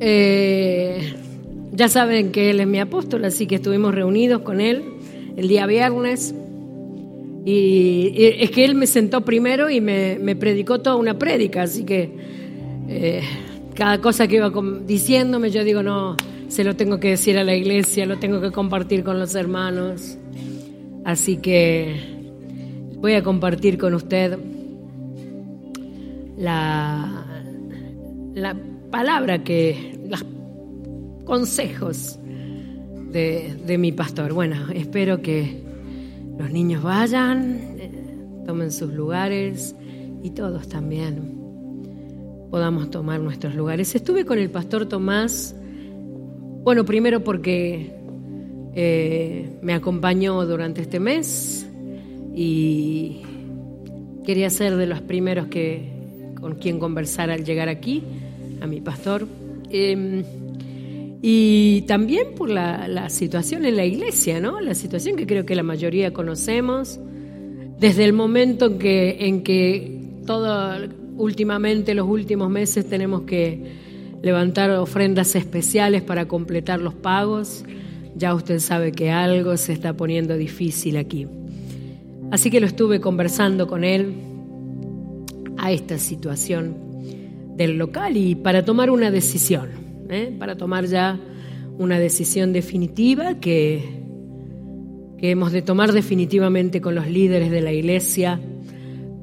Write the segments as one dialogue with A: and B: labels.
A: Eh, ya saben que él es mi apóstol, así que estuvimos reunidos con él el día viernes. Y, es que él me sentó primero y me, predicó toda una prédica, así que eh, cada cosa que iba diciéndome, yo digo, no, se lo tengo que decir a la iglesia, lo tengo que compartir con los hermanos. Así que voy a compartir con usted la, la palabra que, consejos de, de mi pastor. Bueno, espero que los niños vayan, eh, tomen sus lugares y todos también podamos tomar nuestros lugares. Estuve con el pastor Tomás, bueno, primero porque eh, me acompañó durante este mes y quería ser de los primeros que con quien conversar al llegar aquí, a mi pastor. Em, y también por la, situación en la iglesia, ¿no? La situación que creo que la mayoría conocemos, desde el momento en que, en que todo, últimamente, los últimos meses, tenemos que levantar ofrendas especiales para completar los pagos, ya usted sabe que algo se está poniendo difícil aquí. Así que lo estuve conversando con él a esta situación del local y para tomar una decisión. ¿Eh? para tomar ya una decisión definitiva que, que hemos de tomar definitivamente con los líderes de la iglesia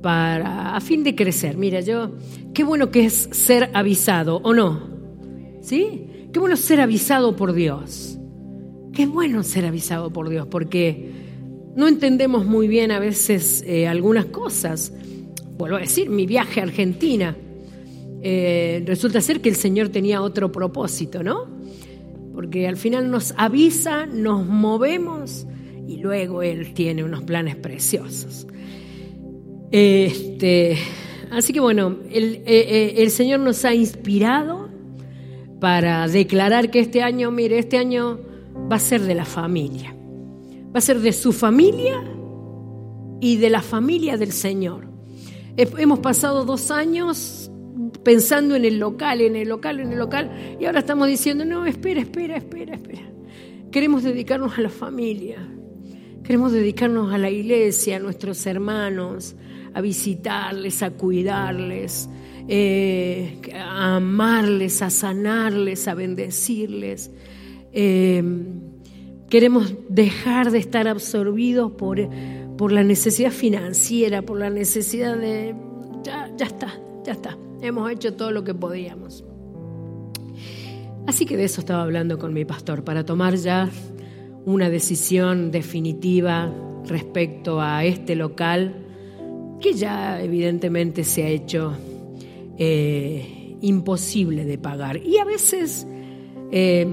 A: para a fin de crecer. Mira, yo qué bueno que es ser avisado o no. ¿Sí? Qué bueno ser avisado por Dios. Qué bueno ser avisado por Dios porque no entendemos muy bien a veces eh, algunas cosas. Vuelvo a decir, mi viaje a Argentina eh, resulta ser que el Señor tenía otro propósito, ¿no? Porque al final nos avisa, nos movemos y luego Él tiene unos planes preciosos. Este, así que bueno, eh, eh, el Señor nos ha inspirado para declarar que este año, mire, este año va a ser de la familia, va a ser de su familia y de la familia del Señor. Hemos pasado dos años pensando en el local, en el local, en el local, y ahora estamos diciendo, no, espera, espera, espera, espera. Queremos dedicarnos a la familia, queremos dedicarnos a la iglesia, a nuestros hermanos, a visitarles, a cuidarles, eh, a amarles, a sanarles, a bendecirles. Eh, queremos dejar de estar absorbidos por, por la necesidad financiera, por la necesidad de... Ya, ya está, ya está. Hemos hecho todo lo que podíamos. Así que de eso estaba hablando con mi pastor, para tomar ya una decisión definitiva respecto a este local que ya evidentemente se ha hecho eh, imposible de pagar. Y a veces eh,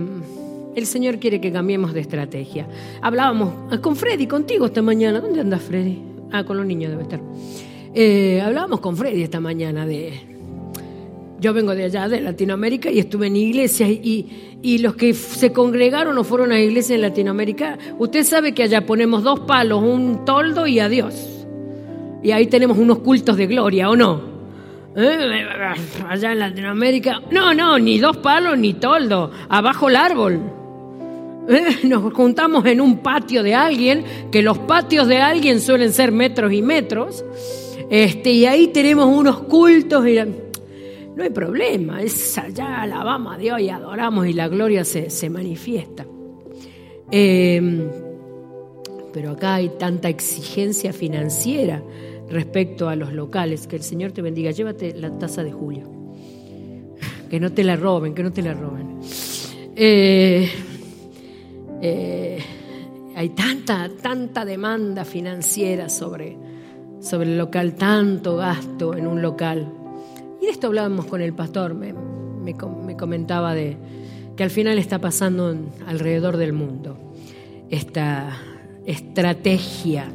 A: el Señor quiere que cambiemos de estrategia. Hablábamos con Freddy, contigo esta mañana. ¿Dónde andas, Freddy? Ah, con los niños debe estar. Eh, hablábamos con Freddy esta mañana de yo vengo de allá, de Latinoamérica, y estuve en iglesias y, y, los que se congregaron o fueron a iglesias en Latinoamérica, usted sabe que allá ponemos dos palos, un toldo y adiós. Y ahí tenemos unos cultos de gloria, ¿o no? ¿Eh? Allá en Latinoamérica, no, no, ni dos palos ni toldo, abajo el árbol. ¿Eh? Nos juntamos en un patio de alguien, que los patios de alguien suelen ser metros y metros, este, y ahí tenemos unos cultos. Y, no hay problema, es allá alabamos a Dios y adoramos y la gloria se, manifiesta. Em, pero acá hay tanta exigencia financiera respecto a los locales. Que el Señor te bendiga. Llévate la taza de Julio. Que no te la roben, que no te la roben. Eh, eh, hay tanta, tanta demanda financiera sobre, sobre el local, tanto gasto en un local. Y de esto hablábamos con el pastor, me, comentaba de que al final está pasando alrededor del mundo esta estrategia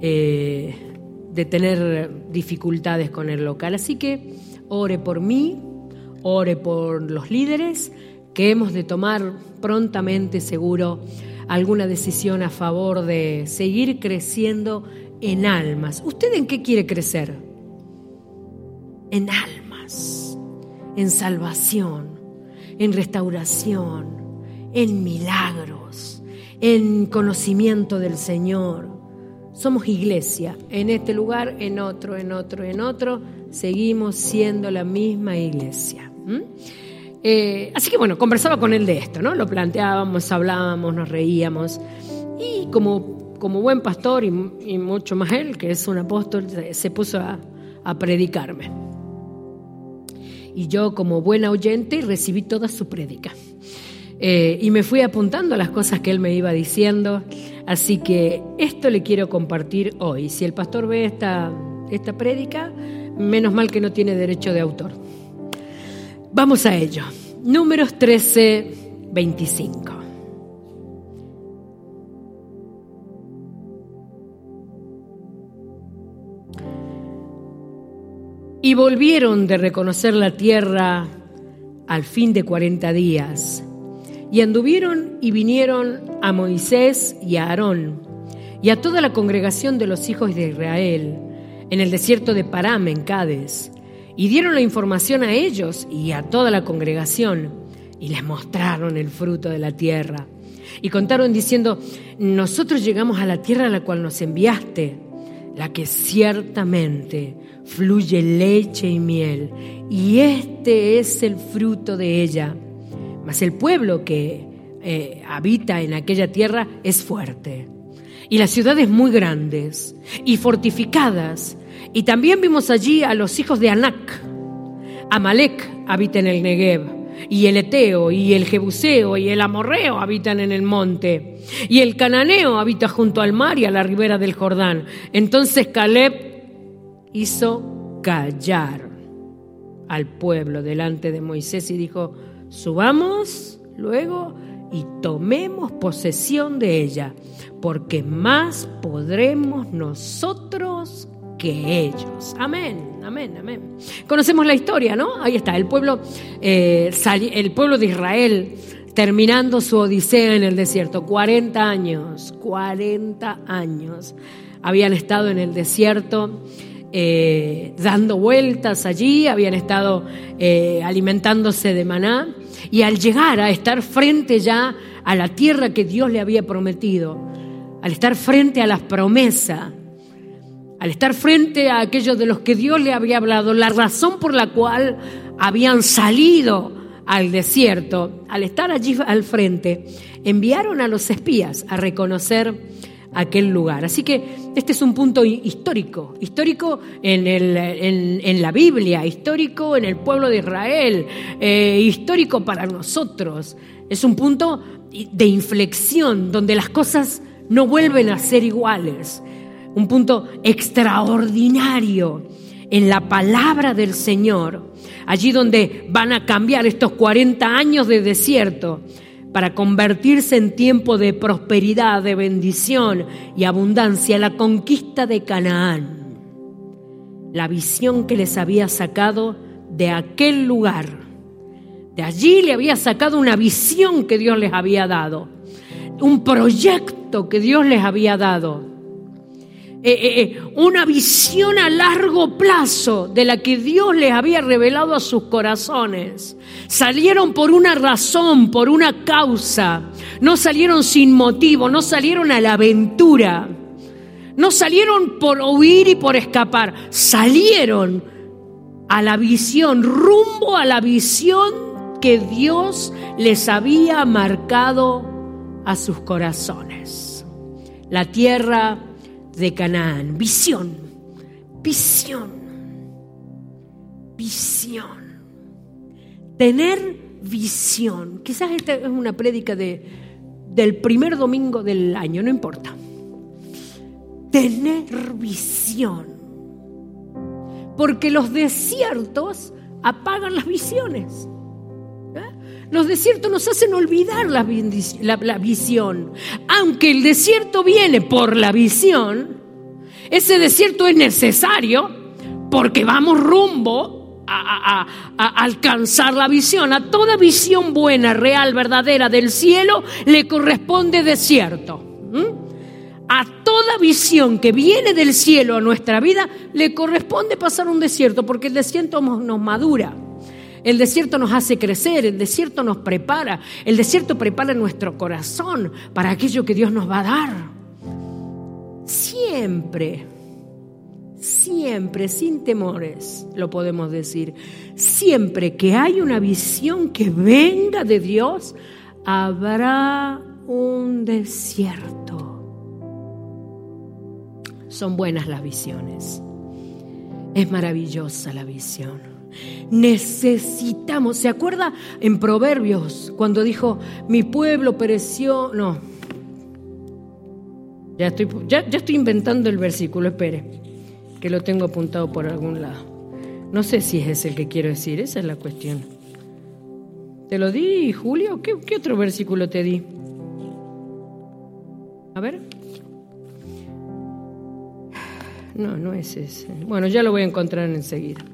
A: eh, de tener dificultades con el local. Así que ore por mí, ore por los líderes, que hemos de tomar prontamente, seguro, alguna decisión a favor de seguir creciendo en almas. ¿Usted en qué quiere crecer? En almas, en salvación. en restauración, en milagros, en conocimiento del Señor. Somos iglesia, en este lugar, en otro, en otro, en otro, seguimos siendo la misma iglesia. Eh, así que bueno, conversaba con él de esto, ¿no? Lo planteábamos, hablábamos, nos reíamos. Y como, como buen pastor y, mucho más él, que es un apóstol, se puso a, predicarme. Y yo como buena oyente recibí toda su prédica. Eh, y me fui apuntando a las cosas que él me iba diciendo. Así que esto le quiero compartir hoy. Si el pastor ve esta, esta prédica, menos mal que no tiene derecho de autor. Vamos a ello. Números 13, 25. Y volvieron de reconocer la tierra al fin de cuarenta días. Y anduvieron y vinieron a Moisés y a Aarón y a toda la congregación de los hijos de Israel en el desierto de Param en Cádiz y dieron la información a ellos y a toda la congregación y les mostraron el fruto de la tierra. Y contaron diciendo, nosotros llegamos a la tierra a la cual nos enviaste, la que ciertamente fluye leche y miel, y este es el fruto de ella. Mas el pueblo que eh, habita en aquella tierra es fuerte, y las ciudades muy grandes y fortificadas, y también vimos allí a los hijos de Anac. Amalek habita en el Negev, y el Eteo, y el Jebuseo, y el Amorreo habitan en el monte, y el Cananeo habita junto al mar y a la ribera del Jordán. Entonces Caleb hizo callar al pueblo delante de Moisés y dijo, subamos luego y tomemos posesión de ella, porque más podremos nosotros que ellos. Amén, amén, amén. Conocemos la historia, ¿no? Ahí está, el pueblo, eh, el pueblo de Israel terminando su odisea en el desierto. 40 años, 40 años habían estado en el desierto. Eh, dando vueltas allí, habían estado eh, alimentándose de maná y al llegar a estar frente ya a la tierra que Dios le había prometido, al estar frente a las promesas, al estar frente a aquellos de los que Dios le había hablado, la razón por la cual habían salido al desierto, al estar allí al frente, enviaron a los espías a reconocer aquel lugar. Así que este es un punto histórico, histórico en, la Biblia, histórico en el pueblo de Israel, eh, histórico para nosotros. Es un punto de inflexión donde las cosas no vuelven a ser iguales un punto extraordinario en la palabra del Señor, allí donde van a cambiar estos 40 años de desierto para convertirse en tiempo de prosperidad, de bendición y abundancia, la conquista de Canaán. La visión que les había sacado de aquel lugar. De allí le había sacado una visión que Dios les había dado, un proyecto que Dios les había dado eh, eh, eh, una visión a largo plazo de la que Dios les había revelado a sus corazones. Salieron por una razón, por una causa. No salieron sin motivo, no salieron a la aventura. No salieron por huir y por escapar. Salieron a la visión, rumbo a la visión que Dios les había marcado a sus corazones. La tierra de Canaán. Visión, visión, visión. Tener visión. Quizás esta es una prédica de, del primer domingo del año, no importa. Tener visión. Porque los desiertos apagan las visiones. Los desiertos nos hacen olvidar la, visión. Aunque el desierto viene por la visión, ese desierto es necesario porque vamos rumbo a, alcanzar la visión. A toda visión buena, real, verdadera del cielo le corresponde desierto. A toda visión que viene del cielo a nuestra vida le corresponde pasar un desierto porque el desierto nos madura. El desierto nos hace crecer, el desierto nos prepara, el desierto prepara nuestro corazón para aquello que Dios nos va a dar. Siempre, siempre, sin temores, lo podemos decir, siempre que hay una visión que venga de Dios, habrá un desierto. Son buenas las visiones. Es maravillosa la visión. Necesitamos, ¿se acuerda en Proverbios cuando dijo, mi pueblo pereció? No, ya estoy, ya, ya estoy inventando el versículo, espere, que lo tengo apuntado por algún lado. No sé si es el que quiero decir, esa es la cuestión. ¿Te lo di, Julio? ¿Qué, qué otro versículo te di? A ver. No, no es ese. Bueno, ya lo voy a encontrar enseguida.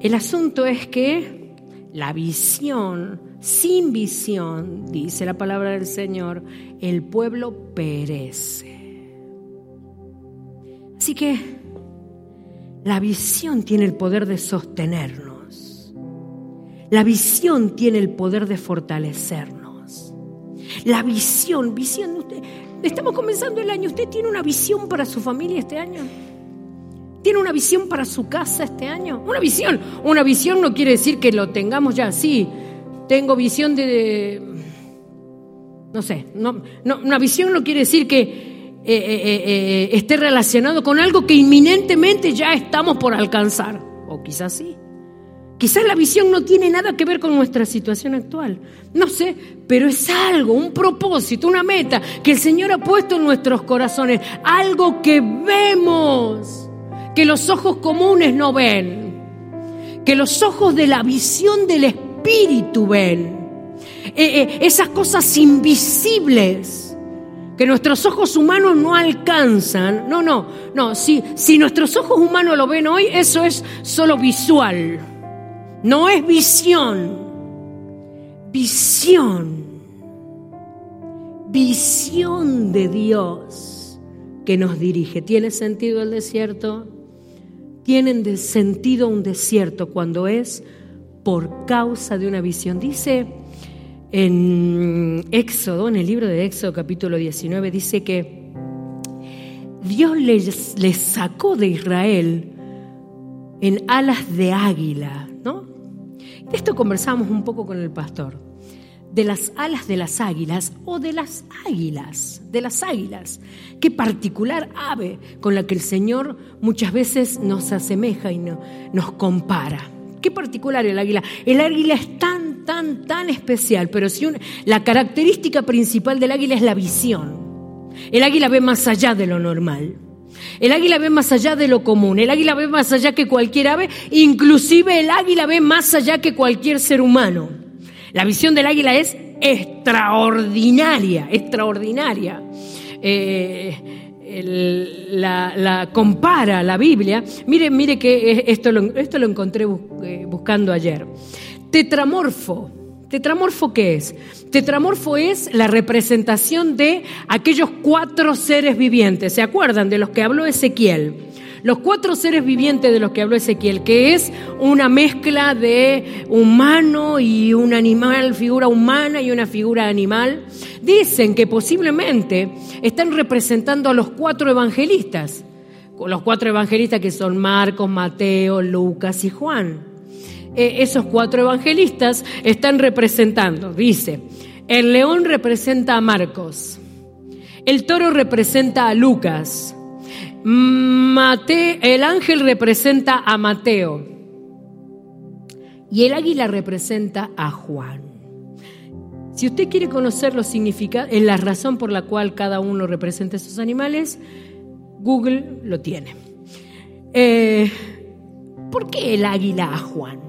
A: El asunto es que la visión, sin visión, dice la palabra del Señor, el pueblo perece. Así que la visión tiene el poder de sostenernos. La visión tiene el poder de fortalecernos. La visión, visión, usted, estamos comenzando el año, ¿usted tiene una visión para su familia este año? ¿Tiene una visión para su casa este año? Una visión. Una visión no quiere decir que lo tengamos ya. Sí, tengo visión de... no sé, no, una visión no quiere decir que eh, eh, eh, esté relacionado con algo que inminentemente ya estamos por alcanzar. O quizás sí. Quizás la visión no tiene nada que ver con nuestra situación actual. No sé, pero es algo, un propósito, una meta que el Señor ha puesto en nuestros corazones. Algo que vemos que los ojos comunes no ven, que los ojos de la visión del Espíritu ven, eh, eh, esas cosas invisibles que nuestros ojos humanos no alcanzan. No, no, no, si, si nuestros ojos humanos lo ven hoy, eso es solo visual, no es visión, visión, visión de Dios que nos dirige. ¿Tiene sentido el desierto? Tienen sentido un desierto cuando es por causa de una visión. Dice en Éxodo, en el libro de Éxodo capítulo 19, dice que Dios les, les sacó de Israel en alas de águila, ¿no? De esto conversamos un poco con el pastor de las alas de las águilas o de las águilas, de las águilas. Qué particular ave con la que el Señor muchas veces nos asemeja y nos compara. Qué particular el águila. El águila es tan, tan, tan especial, pero si la característica principal del águila es la visión. El águila ve más allá de lo normal. El águila ve más allá de lo común, el águila ve más allá que cualquier ave, inclusive el águila ve más allá que cualquier ser humano. La visión del águila es extraordinaria, extraordinaria. Eh, la, compara la Biblia. Mire, mire que esto lo, esto lo encontré eh, buscando ayer. Tetramorfo. ¿Tetramorfo qué es? Tetramorfo es la representación de aquellos cuatro seres vivientes. ¿Se acuerdan de los que habló Ezequiel? Los cuatro seres vivientes de los que habló Ezequiel, que es una mezcla de humano y un animal, figura humana y una figura animal, dicen que posiblemente están representando a los cuatro evangelistas, los cuatro evangelistas que son Marcos, Mateo, Lucas y Juan. E, esos cuatro evangelistas están representando, dice, el león representa a Marcos, el toro representa a Lucas, Mate, el ángel representa a Mateo y el águila representa a Juan. Si usted quiere conocer los significados, la razón por la cual cada uno representa esos animales, Google lo tiene. Eh, ¿Por qué el águila a Juan?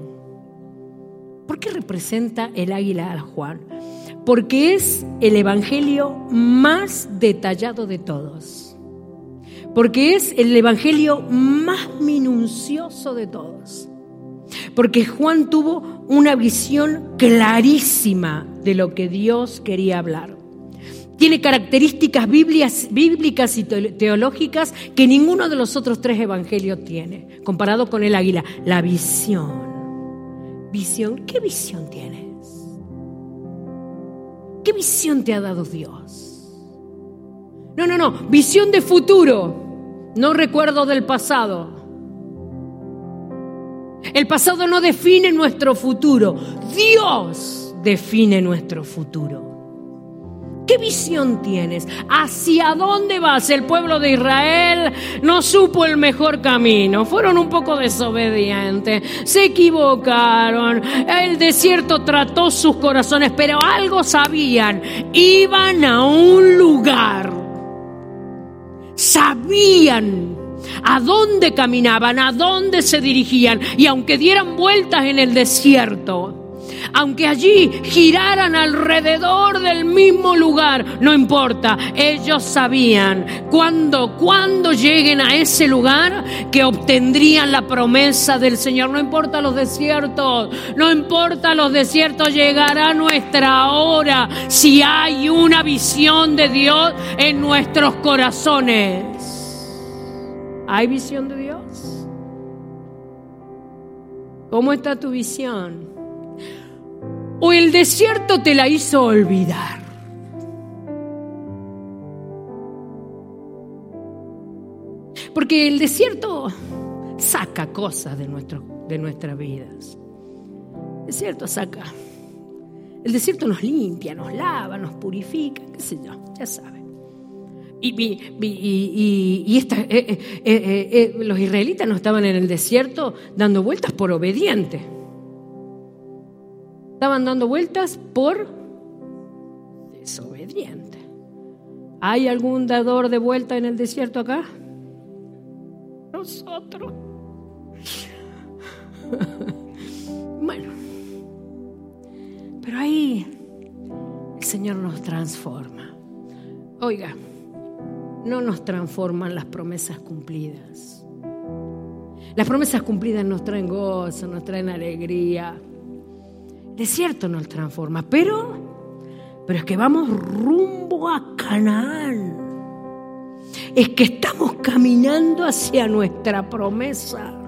A: ¿Por qué representa el águila a Juan? Porque es el evangelio más detallado de todos porque es el evangelio más minucioso de todos. Porque Juan tuvo una visión clarísima de lo que Dios quería hablar. Tiene características bíblicas y teológicas que ninguno de los otros tres evangelios tiene, comparado con el águila. La visión, visión. ¿Qué visión tienes? ¿Qué visión te ha dado Dios? No, no, no, visión de futuro, no recuerdo del pasado. El pasado no define nuestro futuro, Dios define nuestro futuro. ¿Qué visión tienes? ¿Hacia dónde vas? El pueblo de Israel no supo el mejor camino. Fueron un poco desobedientes. Se equivocaron. El desierto trató sus corazones, pero algo sabían. Iban a un lugar. Sabían a dónde caminaban, a dónde se dirigían. Y aunque dieran vueltas en el desierto, aunque allí giraran alrededor del mismo lugar, no importa, ellos sabían cuando, cuando lleguen a ese lugar que obtendrían la promesa del Señor. No importa los desiertos, no importa los desiertos, llegará nuestra hora si hay una visión de Dios en nuestros corazones. ¿Hay visión de Dios? ¿Cómo está tu visión? O el desierto te la hizo olvidar. Porque el desierto saca cosas de, nuestro, de nuestras vidas. El desierto saca. El desierto nos limpia, nos lava, nos purifica, qué sé yo, ya saben. Y, y, esta, eh, eh, eh, los israelitas no estaban en el desierto dando vueltas por obedientes. Estaban dando vueltas por desobediente. ¿Hay algún dador de vuelta en el desierto acá? Nosotros. bueno, pero ahí el Señor nos transforma. Oiga, no nos transforman las promesas cumplidas. Las promesas cumplidas nos traen gozo, nos traen alegría desierto nos transforma, pero, pero es que vamos rumbo a Canaán. Es que estamos caminando hacia nuestra promesa.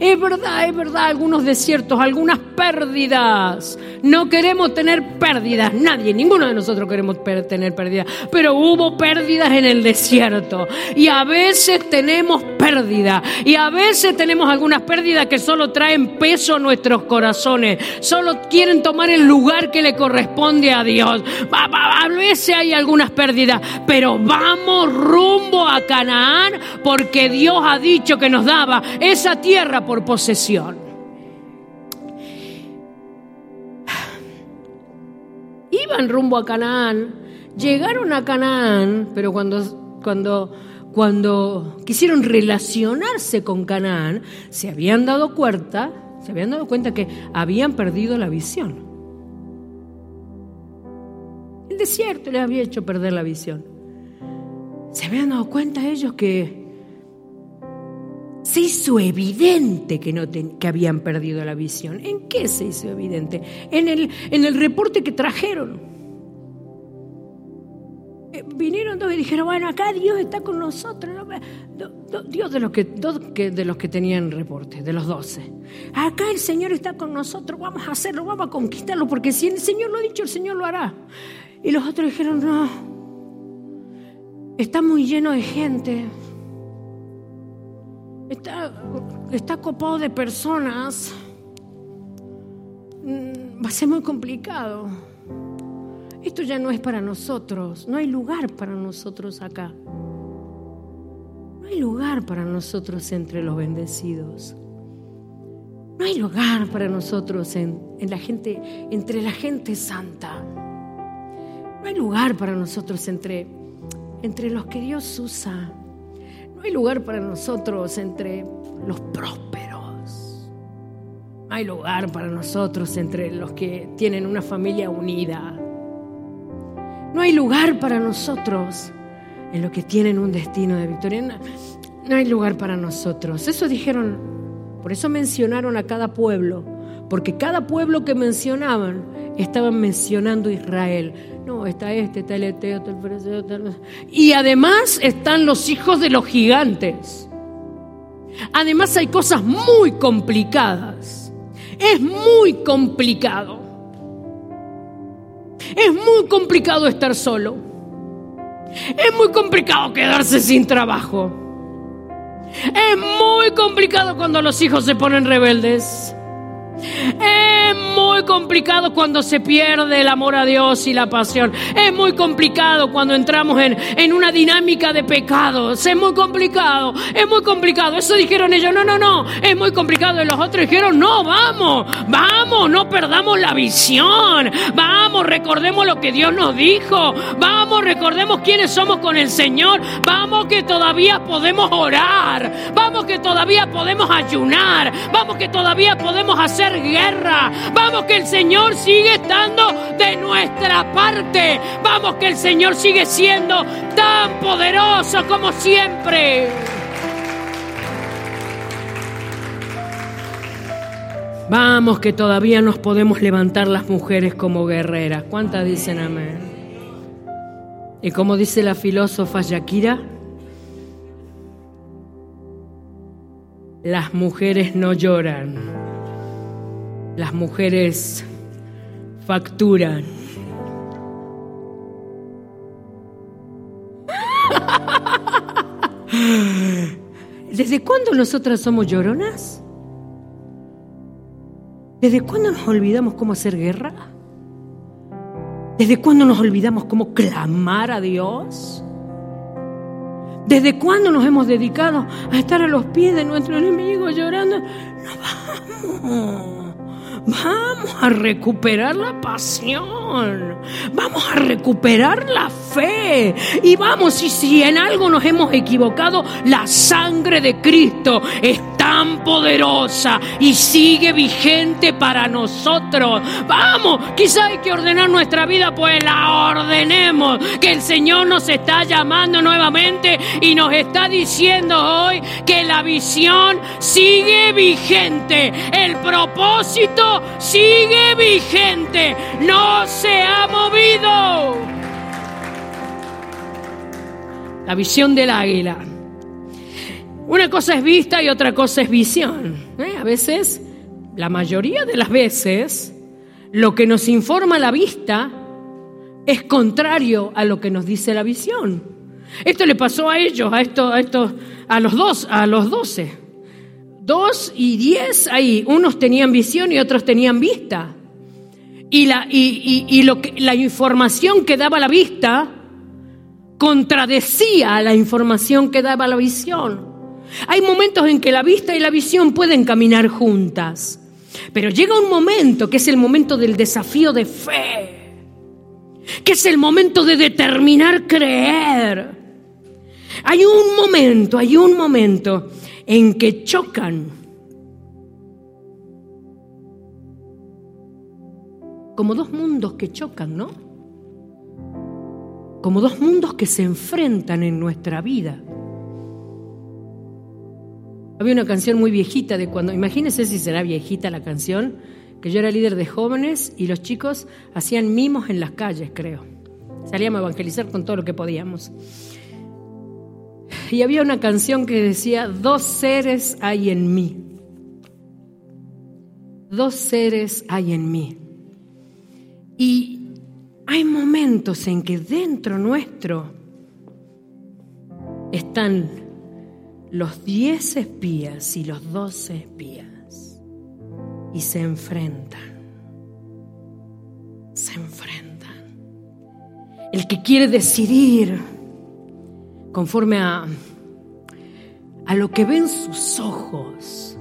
A: Es verdad, es verdad, algunos desiertos, algunas pérdidas. No queremos tener pérdidas, nadie, ninguno de nosotros queremos tener pérdidas, pero hubo pérdidas en el desierto. Y a veces tenemos pérdidas, y a veces tenemos algunas pérdidas que solo traen peso a nuestros corazones, solo quieren tomar el lugar que le corresponde a Dios. A veces hay algunas pérdidas, pero vamos rumbo a Canaán porque Dios ha dicho que nos daba esa tierra por posesión. Iban rumbo a Canaán, llegaron a Canaán, pero cuando, cuando, cuando quisieron relacionarse con Canaán, se habían dado cuenta, se habían dado cuenta que habían perdido la visión. El desierto les había hecho perder la visión. Se habían dado cuenta ellos que se hizo evidente que, no que habían perdido la visión. ¿En qué se hizo evidente? En el, en el reporte que trajeron. Eh, vinieron dos y dijeron, bueno, acá Dios está con nosotros. Dios de los, que, de los que tenían reporte, de los doce. Acá el Señor está con nosotros, vamos a hacerlo, vamos a conquistarlo, porque si el Señor lo ha dicho, el Señor lo hará. Y los otros dijeron, no, está muy lleno de gente está, está copado de personas, mm, va a ser muy complicado. Esto ya no es para nosotros, no hay lugar para nosotros acá. No hay lugar para nosotros entre los bendecidos. No hay lugar para nosotros en, la gente, entre la gente santa. No hay lugar para nosotros entre, entre los que Dios usa hay lugar para nosotros entre los prósperos. No hay lugar para nosotros entre los que tienen una familia unida. No hay lugar para nosotros en los que tienen un destino de victoria. No, hay lugar para nosotros. Eso dijeron, por eso mencionaron a cada pueblo, porque cada pueblo que mencionaban estaban mencionando Israel. No, está este, está el Eteo, está el el... Y además están los hijos de los gigantes. Además hay cosas muy complicadas. Es muy complicado. Es muy complicado estar solo. Es muy complicado quedarse sin trabajo. Es muy complicado cuando los hijos se ponen rebeldes. Es muy complicado cuando se pierde el amor a Dios y la pasión. Es muy complicado cuando entramos en, en una dinámica de pecados. Es muy complicado, es muy complicado. Eso dijeron ellos, no, no, no, es muy complicado. Y los otros dijeron, no, vamos, vamos, no perdamos la visión. Vamos, recordemos lo que Dios nos dijo. Vamos, recordemos quiénes somos con el Señor. Vamos que todavía podemos orar. Vamos que todavía podemos ayunar. Vamos que todavía podemos hacer guerra. Vamos que el Señor sigue estando de nuestra parte. Vamos que el Señor sigue siendo tan poderoso como siempre. Vamos que todavía nos podemos levantar las mujeres como guerreras. ¿Cuántas dicen amén? Y como dice la filósofa Shakira, las mujeres no lloran las mujeres facturan. ¿Desde cuándo nosotras somos lloronas? ¿Desde cuándo nos olvidamos cómo hacer guerra? ¿Desde cuándo nos olvidamos cómo clamar a Dios? ¿Desde cuándo nos hemos dedicado a estar a los pies de nuestro enemigo llorando? No vamos. Vamos a recuperar la pasión. Vamos a recuperar la fe. Y vamos, y si en algo nos hemos equivocado, la sangre de Cristo es poderosa y sigue vigente para nosotros. Vamos, quizá hay que ordenar nuestra vida, pues la ordenemos. Que el Señor nos está llamando nuevamente y nos está diciendo hoy que la visión sigue vigente. El propósito sigue vigente, no se ha movido. La visión del águila. Una cosa es vista y otra cosa es visión. ¿eh? A veces, la mayoría de las veces, lo que nos informa la vista es contrario a lo que nos dice la visión. Esto le pasó a ellos, a estos, a estos, a los dos, a los doce. Dos y diez ahí, unos tenían visión y otros tenían vista. Y la, y, lo que, la información que daba la vista contradecía la información que daba la visión. Hay momentos en que la vista y la visión pueden caminar juntas, pero llega un momento que es el momento del desafío de fe, que es el momento de determinar creer. Hay un momento, hay un momento en que chocan. Como dos mundos que chocan, ¿no? Como dos mundos que se enfrentan en nuestra vida. Había una canción muy viejita de cuando, imagínense si será viejita la canción, que yo era líder de jóvenes y los chicos hacían mimos en las calles, creo. Salíamos a evangelizar con todo lo que podíamos. Y había una canción que decía, dos seres hay en mí. Dos seres hay en mí. Y hay momentos en que dentro nuestro están los diez espías y los doce espías. Y se enfrentan. Se enfrentan. El que quiere decidir conforme a, a lo que ven sus ojos,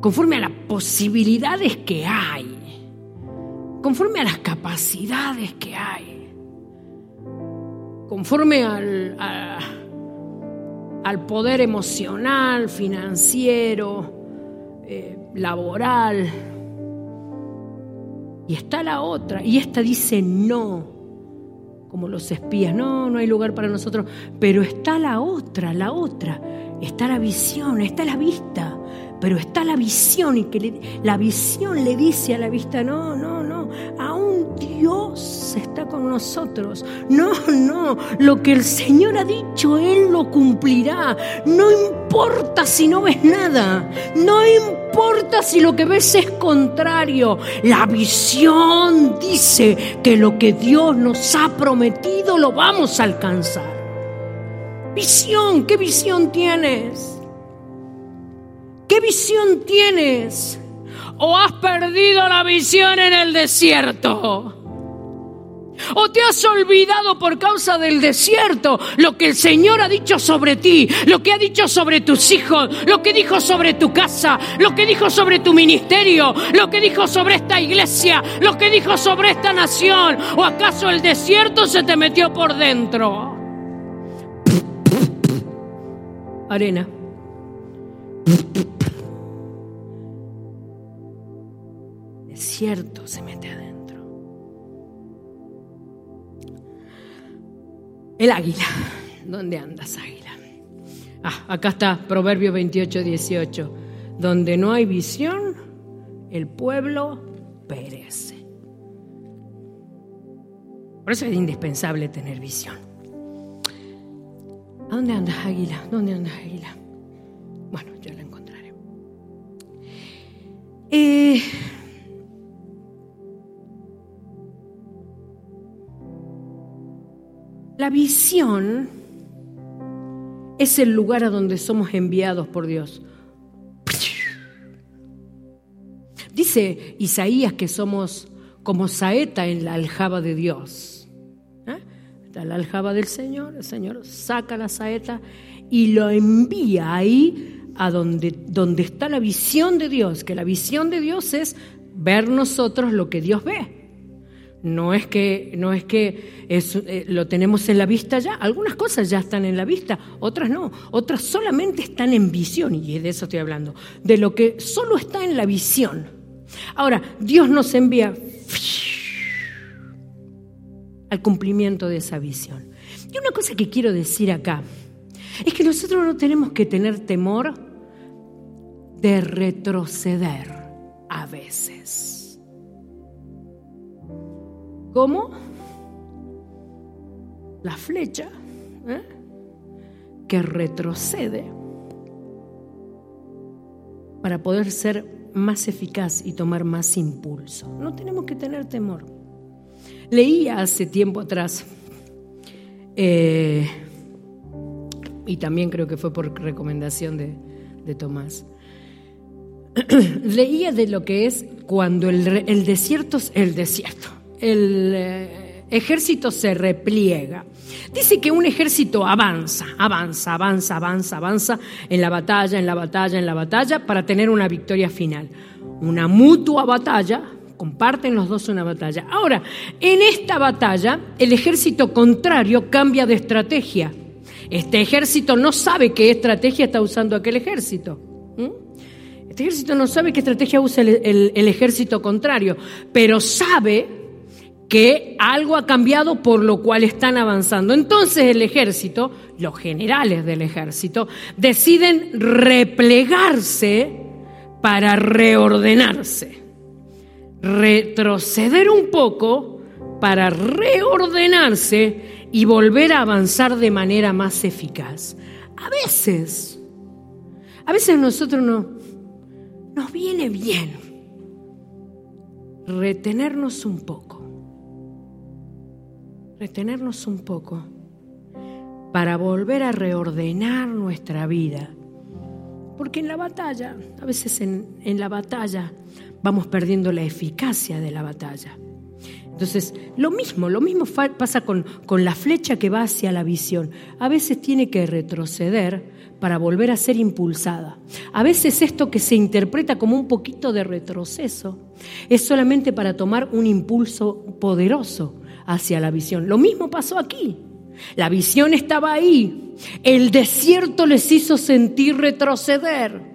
A: conforme a las posibilidades que hay, conforme a las capacidades que hay, conforme al, al poder emocional, financiero, eh, laboral. Y está la otra, y esta dice no como los espías, no, no hay lugar para nosotros, pero está la otra, la otra, está la visión, está la vista, pero está la visión y que la visión le dice a la vista, no, no, no, aún Dios está con nosotros, no, no, lo que el Señor ha dicho, Él lo cumplirá, no importa si no ves nada, no importa si lo que ves es contrario. La visión dice que lo que Dios nos ha prometido lo vamos a alcanzar. Visión, ¿qué visión tienes? ¿Qué visión tienes? ¿O has perdido la visión en el desierto? ¿O te has olvidado por causa del desierto lo que el Señor ha dicho sobre ti, lo que ha dicho sobre tus hijos, lo que dijo sobre tu casa, lo que dijo sobre tu ministerio, lo que dijo sobre esta iglesia, lo que dijo sobre esta nación? ¿O acaso el desierto se te metió por dentro? Arena. Desierto se mete adentro. El águila. ¿Dónde andas, águila? Ah, acá está, Proverbio 28, 18. Donde no hay visión, el pueblo perece. Por eso es indispensable tener visión. ¿A dónde andas, águila? ¿Dónde andas, águila? Bueno, ya la encontraré. Eh, La visión es el lugar a donde somos enviados por Dios. Dice Isaías que somos como saeta en la aljaba de Dios. ¿Eh? Está la aljaba del Señor, el Señor saca la saeta y lo envía ahí a donde, donde está la visión de Dios, que la visión de Dios es ver nosotros lo que Dios ve. No es que, no es que eh, lo tenemos en la vista ya, algunas cosas ya están en la vista, otras no, otras solamente están en visión, y de eso estoy hablando, de lo que solo está en la visión. Ahora, Dios nos envía al cumplimiento de esa visión. Y una cosa que quiero decir acá es que nosotros no tenemos que tener temor de retroceder a veces. ¿Cómo? La flecha ¿eh? que retrocede para poder ser más eficaz y tomar más impulso. No tenemos que tener temor. Leía hace tiempo atrás, eh, y también creo que fue por recomendación de, de Tomás, leía de lo que es cuando el, el desierto, el desierto, el eh, ejército se repliega. Dice que un ejército avanza, avanza, avanza, avanza, avanza en la batalla, en la batalla, en la batalla, para tener una victoria final. Una mutua batalla, comparten los dos una batalla. Ahora, en esta batalla, el ejército contrario cambia de estrategia. Este ejército no sabe qué estrategia está usando aquel ejército. Este ejército no sabe qué estrategia usa el ejército contrario, pero sabe que algo ha cambiado por lo cual están avanzando. Entonces el ejército, los generales del ejército, deciden replegarse para reordenarse, retroceder un poco para reordenarse y volver a avanzar de manera más eficaz. A veces, a veces nosotros no, nos viene bien retenernos un poco retenernos un poco para volver a reordenar nuestra vida. Porque en la batalla, a veces en, la batalla, vamos perdiendo la eficacia de la batalla. Entonces, lo mismo, lo mismo pasa con, con la flecha que va hacia la visión. A veces tiene que retroceder para volver a ser impulsada. A veces esto que se interpreta como un poquito de retroceso es solamente para tomar un impulso poderoso hacia la visión. Lo mismo pasó aquí. La visión estaba ahí. El desierto les hizo sentir retroceder.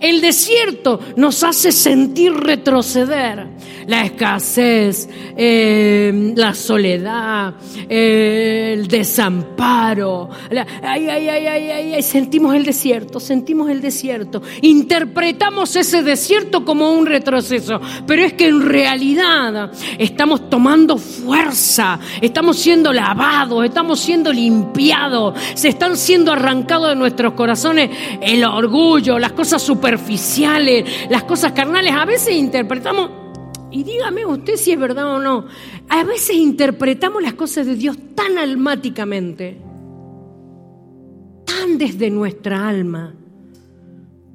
A: El desierto nos hace sentir retroceder. La escasez, eh, la soledad, el desamparo. ay, ay, ay, ay, ay, sentimos el desierto, sentimos el desierto. Interpretamos ese desierto como un retroceso, pero es que en realidad estamos tomando fuerza, estamos siendo lavados, estamos siendo limpiados, se están siendo arrancados de nuestros corazones el orgullo, las cosas superficiales, las cosas carnales. A veces interpretamos, y dígame usted si es verdad o no, a veces interpretamos las cosas de Dios tan almáticamente, tan desde nuestra alma,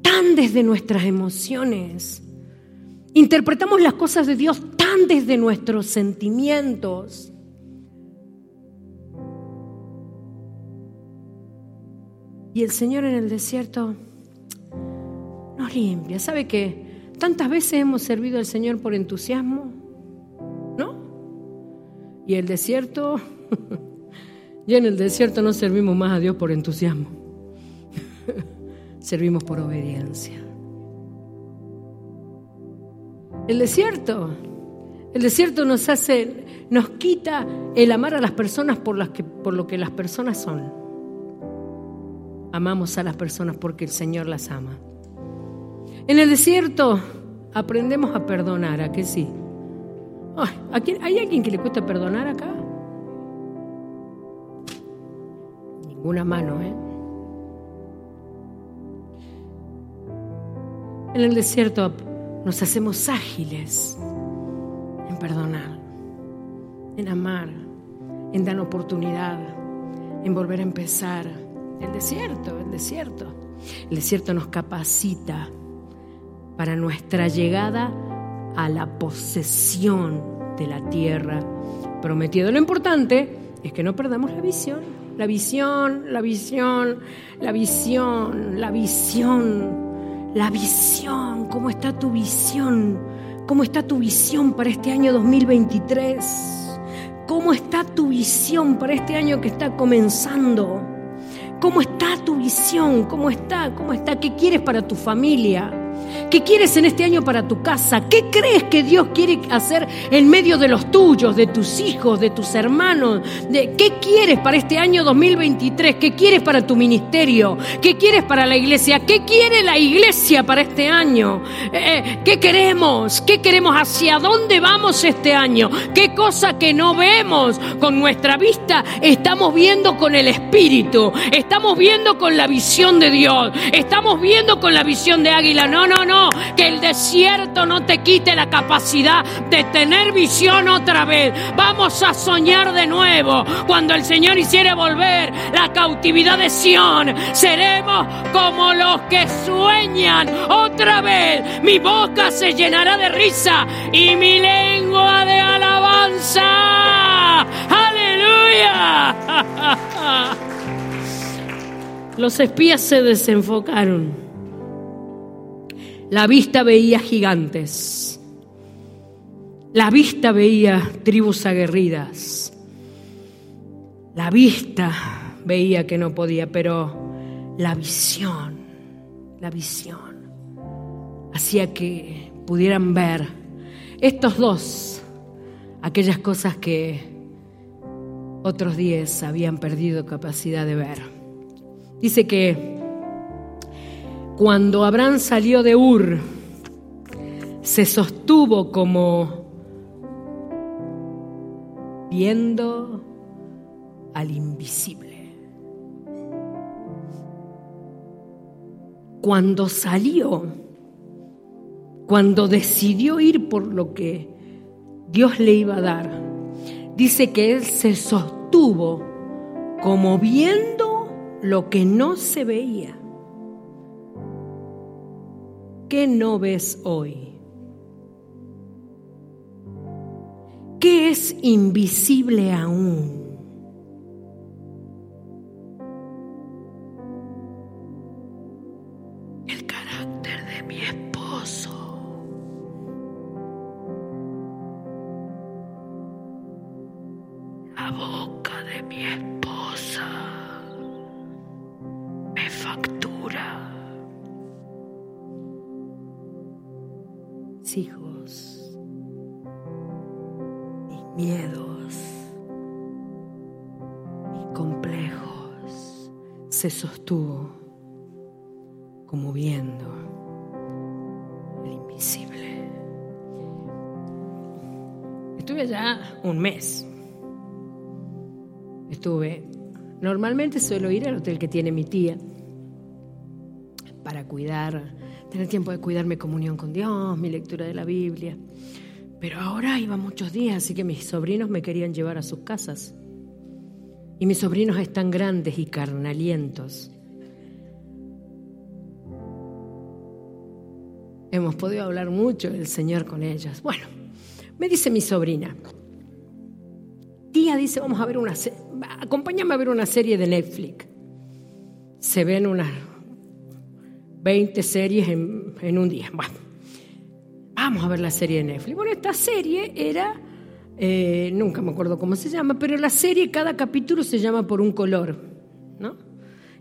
A: tan desde nuestras emociones. Interpretamos las cosas de Dios tan desde nuestros sentimientos. Y el Señor en el desierto nos limpia. ¿Sabe qué? Tantas veces hemos servido al Señor por entusiasmo, ¿no? Y el desierto, ya en el desierto no servimos más a Dios por entusiasmo, servimos por obediencia. El desierto, el desierto nos hace, nos quita el amar a las personas por, lo que las personas son. Amamos a las personas porque el Señor las ama. En el desierto aprendemos a perdonar, ¿a qué sí? ¿Hay alguien que le cuesta perdonar acá? Ninguna mano, ¿eh? En el desierto nos hacemos ágiles en perdonar, en amar, en dar oportunidad, en volver a empezar. El desierto, el desierto. El desierto nos capacita para nuestra llegada a la posesión de la tierra prometida. Lo importante es que no perdamos la visión, la visión, la visión, la visión, la visión, la visión. ¿Cómo está tu visión? ¿Cómo está tu visión para este año 2023? ¿Cómo está tu visión para este año que está comenzando? ¿Cómo está tu visión? ¿Cómo está? ¿Cómo está? ¿Qué quieres para tu familia? ¿Qué quieres en este año para tu casa? ¿Qué crees que Dios quiere hacer en medio de los tuyos, de tus hijos, de tus hermanos? De, ¿Qué quieres para este año 2023? ¿Qué quieres para tu ministerio? ¿Qué quieres para la iglesia? ¿Qué quiere la iglesia para este año? Eh, eh, ¿Qué queremos? ¿Qué queremos? ¿Hacia dónde vamos este año? ¿Qué cosa que no vemos con nuestra vista estamos viendo con el Espíritu? Estamos viendo con la visión de Dios. Estamos viendo con la visión de Águila. No, no, no, que el desierto no te quite la capacidad de tener visión otra vez. Vamos a soñar de nuevo. Cuando el Señor hiciere volver la cautividad de Sión, seremos como los que sueñan otra vez. Mi boca se llenará de risa y mi lengua de alabanza. Aleluya. Los espías se desenfocaron. La vista veía gigantes. La vista veía tribus aguerridas. La vista veía que no podía, pero la visión, la visión, hacía que pudieran ver estos dos, aquellas cosas que otros diez habían perdido capacidad de ver. Dice que cuando Abraham salió de Ur, se sostuvo como viendo al invisible. Cuando salió, cuando decidió ir por lo que Dios le iba a dar, dice que él se sostuvo como viendo lo que no se veía. ¿Qué no ves hoy? ¿Qué es invisible aún? Se sostuvo como viendo el invisible. Estuve allá un mes. Estuve, normalmente suelo ir al hotel que tiene mi tía para cuidar tener tiempo de cuidarme comunión con Dios, mi lectura de la Biblia. Pero ahora iba muchos días, así que mis sobrinos me querían llevar a sus casas. Y mis sobrinos están grandes y carnalientos. Hemos podido hablar mucho del Señor con ellos. Bueno, me dice mi sobrina, tía dice, vamos a ver una, acompáñame a ver una serie de Netflix. Se ven unas 20 series en, un día. Bueno, vamos a ver la serie de Netflix. Bueno, esta serie era, eh, nunca me acuerdo cómo se llama, pero la serie, cada capítulo se llama por un color, ¿no?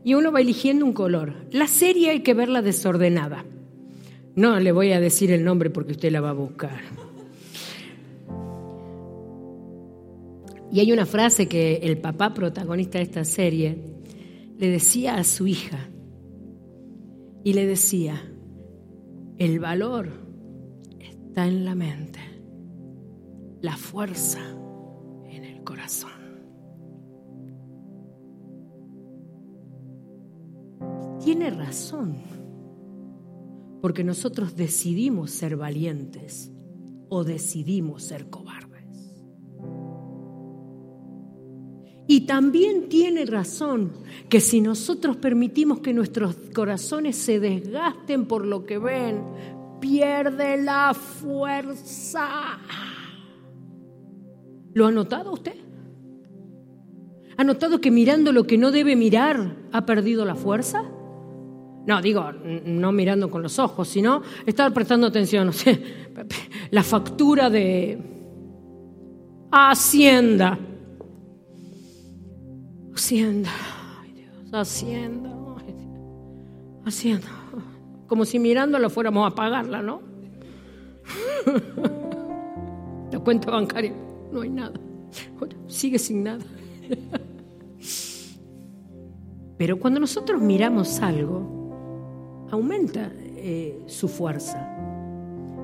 A: Y uno va eligiendo un color. La serie hay que verla desordenada. No le voy a decir el nombre porque usted la va a buscar. Y hay una frase que el papá protagonista de esta serie le decía a su hija, y le decía, el valor está en la mente, la fuerza en el corazón. Tiene razón, porque nosotros decidimos ser valientes o decidimos ser cobardes. Y también tiene razón que si nosotros permitimos que nuestros corazones se desgasten por lo que ven, pierde la fuerza. ¿Lo ha notado usted? ¿Ha notado que mirando lo que no debe mirar ha perdido la fuerza? No, digo, no mirando con los ojos, sino estar prestando atención, la factura de Hacienda Hacienda, ay Dios, Hacienda, Hacienda. Como si mirándola fuéramos a pagarla, ¿no? La cuenta bancaria, no hay nada. Sigue sin nada. Pero cuando nosotros miramos algo, aumenta eh, su fuerza.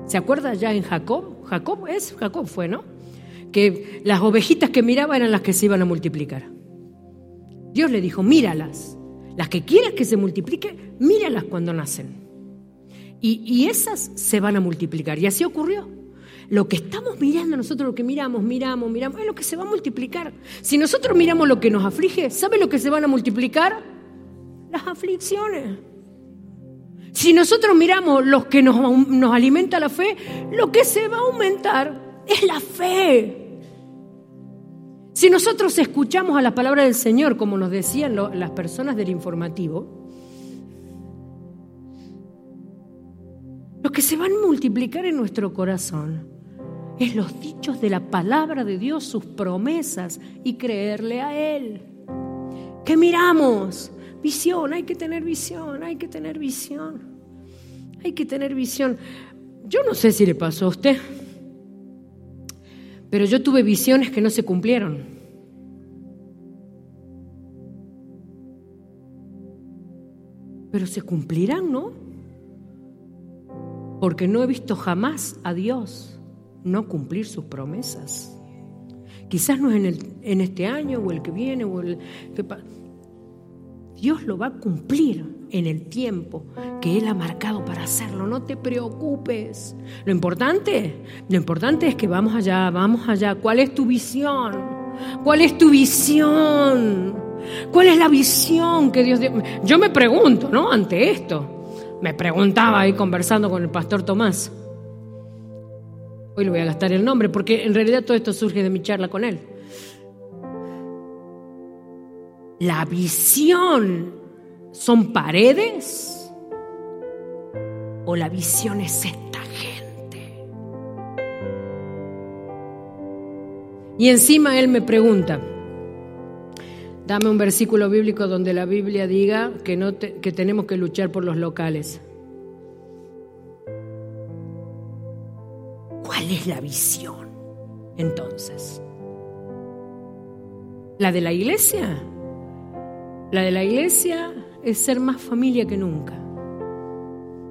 A: ¿Se acuerda ya en Jacob? Jacob es, Jacob fue, ¿no? Que las ovejitas que miraba eran las que se iban a multiplicar. Dios le dijo, míralas. Las que quieras que se multipliquen, míralas cuando nacen. Y, esas se van a multiplicar. Y así ocurrió. Lo que estamos mirando, nosotros lo que miramos, miramos, miramos, es lo que se va a multiplicar. Si nosotros miramos lo que nos aflige, ¿sabe lo que se van a multiplicar? Las aflicciones. Si nosotros miramos lo que nos, nos alimenta la fe, lo que se va a aumentar es la fe. Si nosotros escuchamos a la palabra del Señor, como nos decían las personas del informativo, lo que se van a multiplicar en nuestro corazón es los dichos de la palabra de Dios, sus promesas y creerle a Él. ¿Qué miramos? Visión, hay que tener visión, hay que tener visión, hay que tener visión. Yo no sé si le pasó a usted. Pero yo tuve visiones que no se cumplieron. Pero se cumplirán, ¿no? Porque no he visto jamás a Dios no cumplir sus promesas. Quizás no es en, el, en este año o el que viene o el que Dios lo va a cumplir en el tiempo que Él ha marcado para hacerlo. No te preocupes. Lo importante, lo importante es que vamos allá, vamos allá. ¿Cuál es tu visión? ¿Cuál es tu visión? ¿Cuál es la visión que Dios dio? Yo me pregunto, ¿no? Ante esto. Me preguntaba ahí conversando con el pastor Tomás. Hoy le voy a gastar el nombre porque en realidad todo esto surge de mi charla con él. La visión ¿Son paredes? ¿O la visión es esta gente? Y encima él me pregunta, dame un versículo bíblico donde la Biblia diga que, no que tenemos que luchar por los locales. ¿Cuál es la visión entonces? ¿La de la iglesia? La de la iglesia es ser más familia que nunca.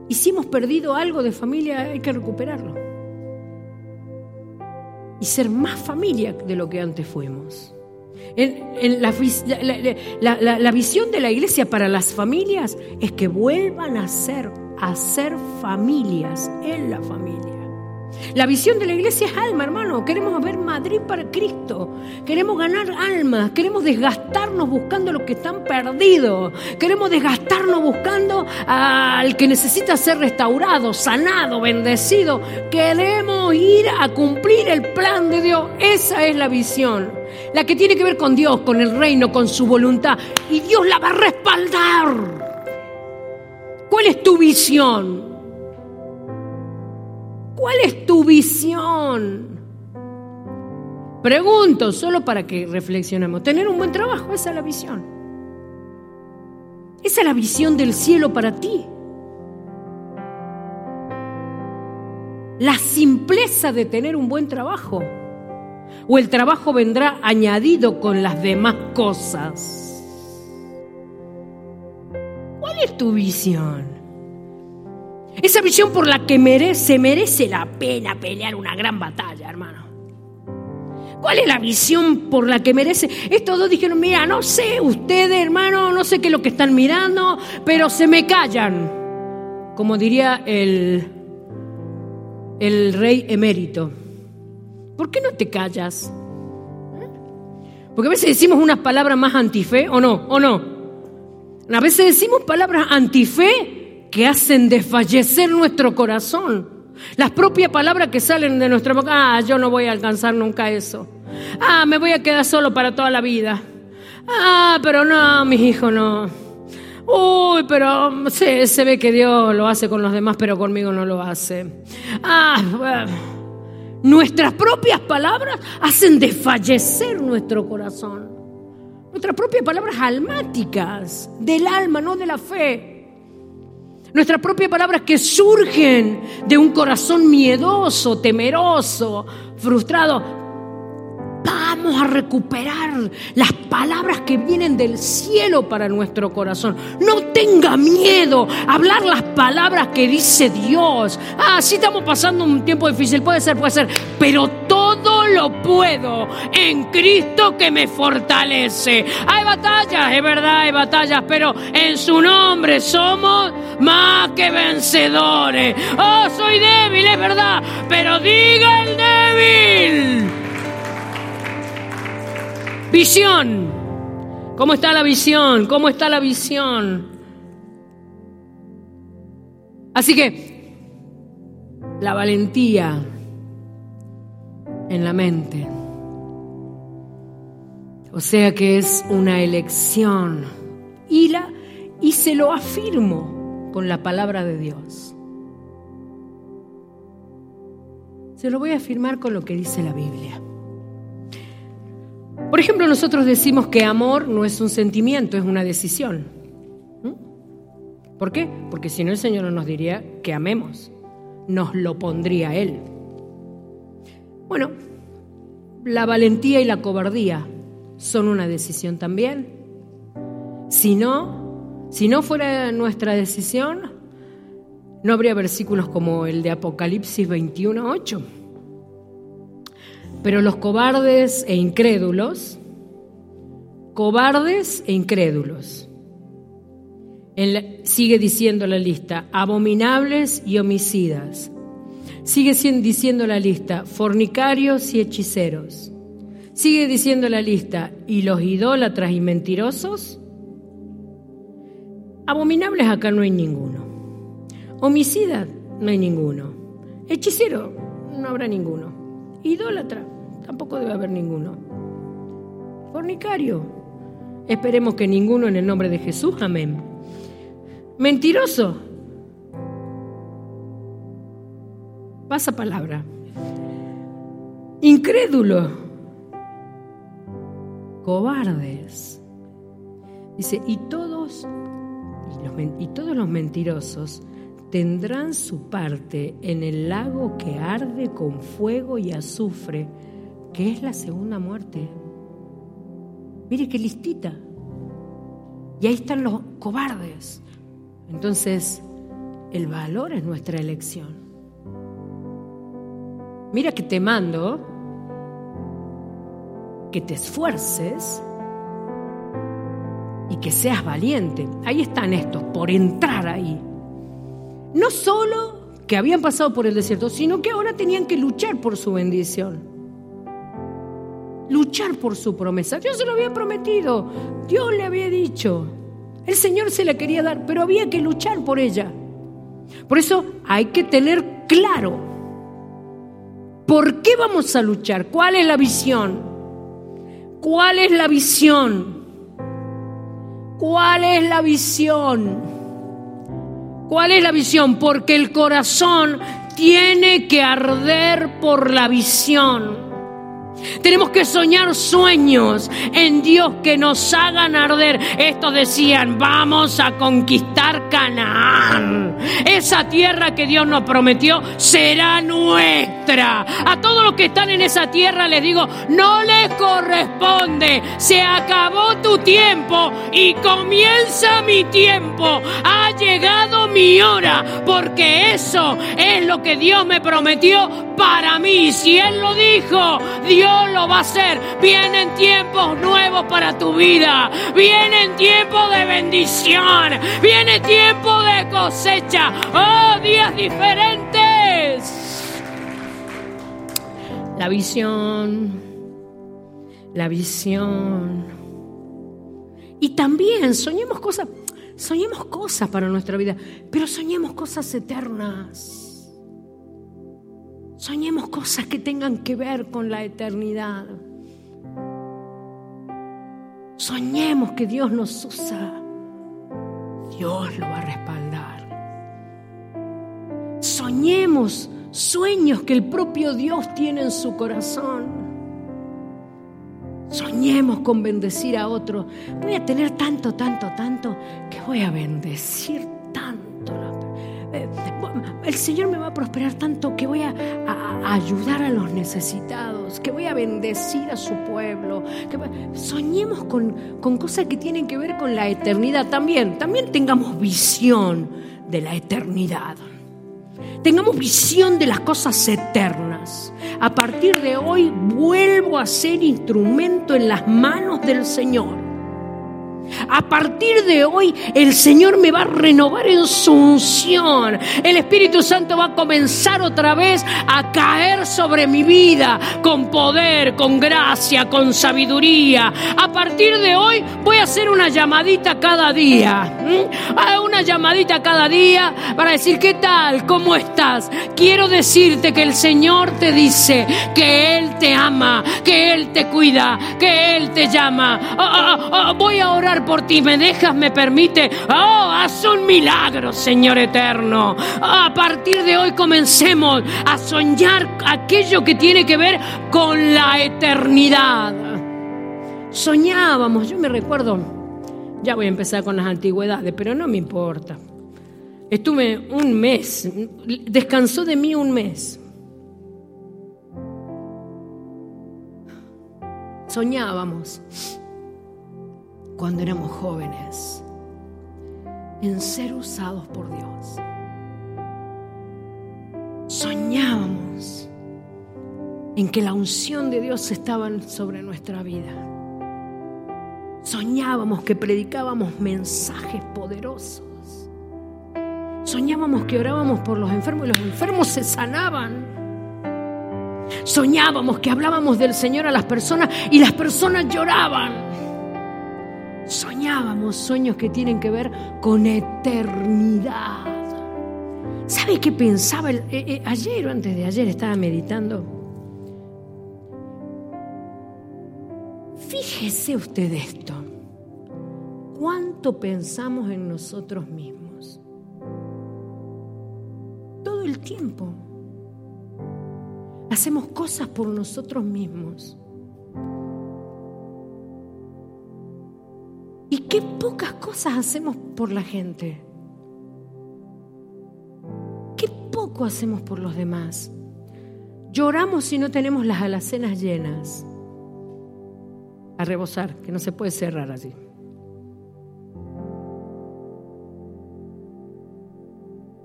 A: Y si hemos perdido algo de familia, hay que recuperarlo. Y ser más familia de lo que antes fuimos. La, la, visión de la iglesia para las familias es que vuelvan a ser a ser familias en la familia. La visión de la iglesia es alma, hermano. Queremos ver Madrid para Cristo. Queremos ganar almas. Queremos desgastarnos buscando a los que están perdidos. Queremos desgastarnos buscando al que necesita ser restaurado, sanado, bendecido. Queremos ir a cumplir el plan de Dios. Esa es la visión. La que tiene que ver con Dios, con el reino, con su voluntad. Y Dios la va a respaldar. ¿Cuál es tu visión? ¿Cuál es tu visión? Pregunto, solo para que reflexionemos. Tener un buen trabajo, esa es la visión. Esa es la visión del cielo para ti. La simpleza de tener un buen trabajo. O el trabajo vendrá añadido con las demás cosas. ¿Cuál es tu visión? Esa visión por la que merece, merece la pena pelear una gran batalla, hermano. ¿Cuál es la visión por la que merece? Estos dos dijeron, mira, no sé, ustedes, hermano, no sé qué es lo que están mirando, pero se me callan. Como diría el, el rey emérito. ¿Por qué no te callas? Porque a veces decimos unas palabras más antife, ¿o no? ¿O no? A veces decimos palabras antife que hacen desfallecer nuestro corazón. Las propias palabras que salen de nuestra boca, ah, yo no voy a alcanzar nunca eso. Ah, me voy a quedar solo para toda la vida. Ah, pero no, mis hijos no. Uy, pero se, se ve que Dios lo hace con los demás, pero conmigo no lo hace. Ah, nuestras propias palabras hacen desfallecer nuestro corazón. Nuestras propias palabras almáticas, del alma, no de la fe. Nuestras propias palabras que surgen de un corazón miedoso, temeroso, frustrado. A recuperar las palabras que vienen del cielo para nuestro corazón. No tenga miedo a hablar las palabras que dice Dios. Ah, sí estamos pasando un tiempo difícil, puede ser, puede ser, pero todo lo puedo en Cristo que me fortalece. Hay batallas, es verdad, hay batallas, pero en su nombre somos más que vencedores. Oh, soy débil, es verdad, pero diga el débil. Visión. ¿Cómo está la visión? ¿Cómo está la visión? Así que la valentía en la mente. O sea que es una elección. Y, la, y se lo afirmo con la palabra de Dios. Se lo voy a afirmar con lo que dice la Biblia. Por ejemplo, nosotros decimos que amor no es un sentimiento, es una decisión. ¿Mm? ¿Por qué? Porque si no el Señor no nos diría que amemos, nos lo pondría Él. Bueno, la valentía y la cobardía son una decisión también. Si no, si no fuera nuestra decisión, no habría versículos como el de Apocalipsis 21.8 pero los cobardes e incrédulos, cobardes e incrédulos, sigue diciendo la lista, abominables y homicidas. Sigue diciendo la lista, fornicarios y hechiceros. Sigue diciendo la lista, y los idólatras y mentirosos. Abominables acá no hay ninguno. Homicida no hay ninguno. Hechicero no habrá ninguno. Idólatra Tampoco debe haber ninguno. Fornicario. Esperemos que ninguno en el nombre de Jesús. Amén. Mentiroso. Pasa palabra. Incrédulo. Cobardes. Dice, y todos, y, y todos los mentirosos tendrán su parte en el lago que arde con fuego y azufre que es la segunda muerte. Mire qué listita. Y ahí están los cobardes. Entonces, el valor es nuestra elección. Mira que te mando que te esfuerces y que seas valiente. Ahí están estos, por entrar ahí. no solo que habían pasado por el desierto, sino que ahora tenían que luchar por su bendición. Luchar por su promesa. Dios se lo había prometido, Dios le había dicho. El Señor se la quería dar, pero había que luchar por ella. Por eso hay que tener claro por qué vamos a luchar, cuál es la visión, cuál es la visión, cuál es la visión, cuál es la visión, porque el corazón tiene que arder por la visión. Tenemos que soñar sueños en Dios que nos hagan arder. Estos decían, vamos a conquistar Canaán. Esa tierra que Dios nos prometió será nuestra. A todos los que están en esa tierra les digo, no les corresponde. Se acabó tu tiempo y comienza mi tiempo. Ha llegado mi hora porque eso es lo que Dios me prometió para mí. Si Él lo dijo, Dios lo va a hacer. Vienen tiempos nuevos para tu vida. Vienen tiempos de bendición. Viene tiempo de cosecha. Oh, días diferentes. La visión. La visión. Y también soñemos cosas, soñemos cosas para nuestra vida, pero soñemos cosas eternas. Soñemos cosas que tengan que ver con la eternidad. Soñemos que Dios nos usa. Dios lo va a respaldar. Soñemos sueños que el propio Dios tiene en su corazón. Soñemos con bendecir a otros. Voy a tener tanto, tanto, tanto que voy a bendecir tanto. Eh, el Señor me va a prosperar tanto que voy a, ayudar a los necesitados, que voy a bendecir a su pueblo. soñemos con, con cosas que tienen que ver con la eternidad también. También tengamos visión de la eternidad. Tengamos visión de las cosas eternas. A partir de hoy vuelvo a ser instrumento en las manos del Señor a partir de hoy el Señor me va a renovar en su unción. El Espíritu Santo va a comenzar otra vez a caer sobre mi vida con poder, con gracia, con sabiduría. A partir de hoy voy a hacer una llamadita cada día. Una llamadita cada día para decir, ¿qué tal? ¿Cómo estás? Quiero decirte que el Señor te dice que Él te ama, que Él te cuida, que Él te llama. Ah, ah, ah, voy a orar por ti, me dejas, me permite. Oh, haz un milagro, Señor eterno. A partir de hoy comencemos a soñar aquello que tiene que ver con la eternidad. Soñábamos, yo me recuerdo, ya voy a empezar con las antigüedades, pero no me importa. Estuve un mes, descansó de mí un mes. Soñábamos cuando éramos jóvenes en ser usados por Dios. Soñábamos en que la unción de Dios estaba sobre nuestra vida. Soñábamos que predicábamos mensajes poderosos. Soñábamos que orábamos por los enfermos y los enfermos se sanaban. Soñábamos que hablábamos del Señor a las personas y las personas lloraban. Soñábamos sueños que tienen que ver con eternidad. ¿Sabe qué pensaba eh, eh, ayer o antes de ayer? Estaba meditando. Fíjese usted esto. ¿Cuánto pensamos en nosotros mismos? Todo el tiempo. Hacemos cosas por nosotros mismos. Qué pocas cosas hacemos por la gente. Qué poco hacemos por los demás. Lloramos si no tenemos las alacenas llenas. A rebosar, que no se puede cerrar así.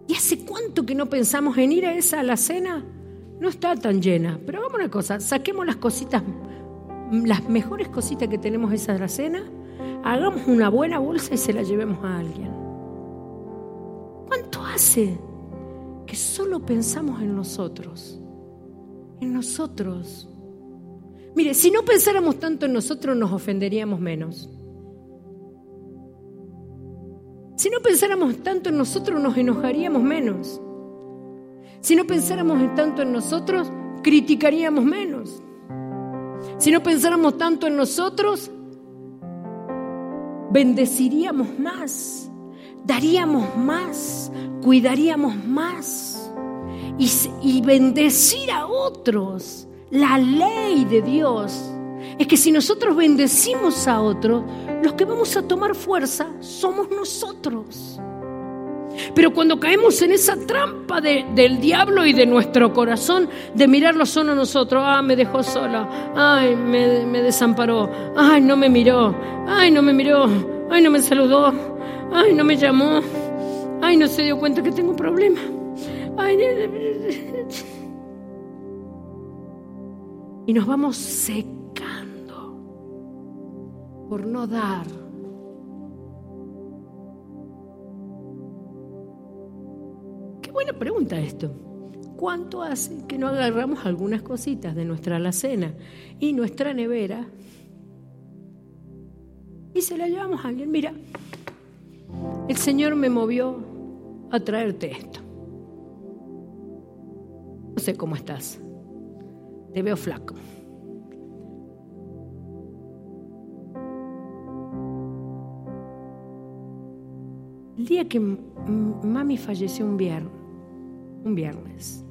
A: ¿Y hace cuánto que no pensamos en ir a esa alacena? No está tan llena. Pero vamos a una cosa, saquemos las cositas, las mejores cositas que tenemos esa alacena hagamos una buena bolsa y se la llevemos a alguien. ¿Cuánto hace que solo pensamos en nosotros, en nosotros. Mire, si no pensáramos tanto en nosotros nos ofenderíamos menos. Si no pensáramos tanto en nosotros nos enojaríamos menos. Si no pensáramos tanto en nosotros, criticaríamos menos. Si no pensáramos tanto en nosotros, bendeciríamos más, daríamos más, cuidaríamos más y, bendecir a otros. La ley de Dios es que si nosotros bendecimos a otros, los que vamos a tomar fuerza somos nosotros. Pero cuando caemos en esa trampa del diablo y de nuestro corazón, de mirarlo solo nosotros, ah, me dejó sola, ay, me, desamparó, ay, no me miró, ay, no me miró, ay, no me saludó, ay, no me llamó, ay, no se dio cuenta que tengo un problema. Ay, y nos vamos secando por no dar pregunta esto. ¿Cuánto hace que no agarramos algunas cositas de nuestra alacena y nuestra nevera y se la llevamos a alguien? Mira, el Señor me movió a traerte esto. No sé cómo estás. Te veo flaco. El día que mami falleció un viernes, un viernes.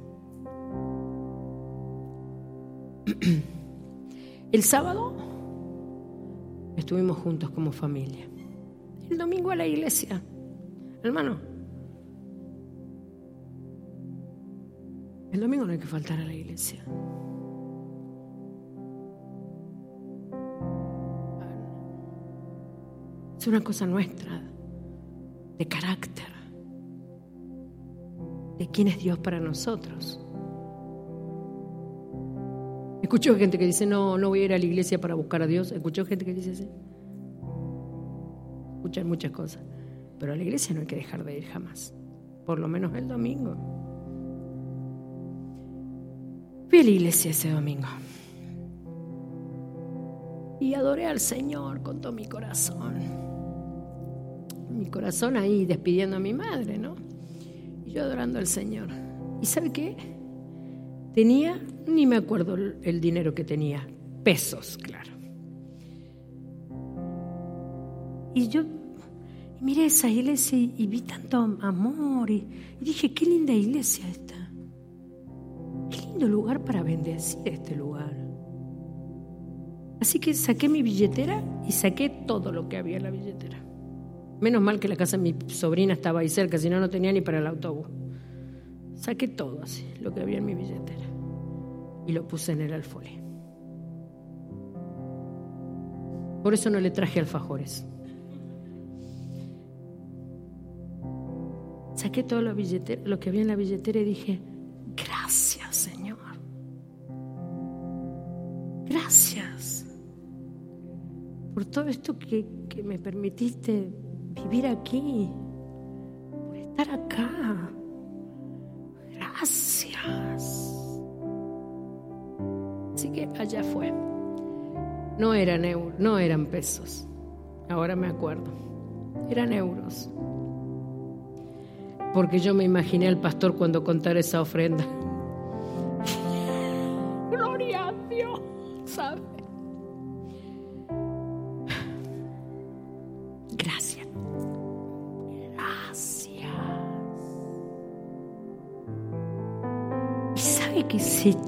A: El sábado estuvimos juntos como familia. El domingo a la iglesia. Hermano, el domingo no hay que faltar a la iglesia. Es una cosa nuestra, de carácter de quién es Dios para nosotros. Escucho gente que dice, no, no voy a ir a la iglesia para buscar a Dios. Escucho gente que dice así. Escuchan muchas cosas. Pero a la iglesia no hay que dejar de ir jamás. Por lo menos el domingo. Fui a la iglesia ese domingo. Y adoré al Señor con todo mi corazón. Mi corazón ahí despidiendo a mi madre, ¿no? Yo adorando al Señor. ¿Y sabe qué? Tenía, ni me acuerdo el dinero que tenía, pesos, claro. Y yo miré esa iglesia y, vi tanto amor y, dije, qué linda iglesia esta. Qué lindo lugar para bendecir este lugar. Así que saqué mi billetera y saqué todo lo que había en la billetera. Menos mal que la casa de mi sobrina estaba ahí cerca, si no, no tenía ni para el autobús. Saqué todo así, lo que había en mi billetera, y lo puse en el alfolí. Por eso no le traje alfajores. Saqué todo lo, lo que había en la billetera y dije, gracias Señor. Gracias por todo esto que, que me permitiste vivir aquí, por estar acá. Gracias. Así que allá fue. No eran euros, no eran pesos. Ahora me acuerdo. Eran euros. Porque yo me imaginé al pastor cuando contara esa ofrenda.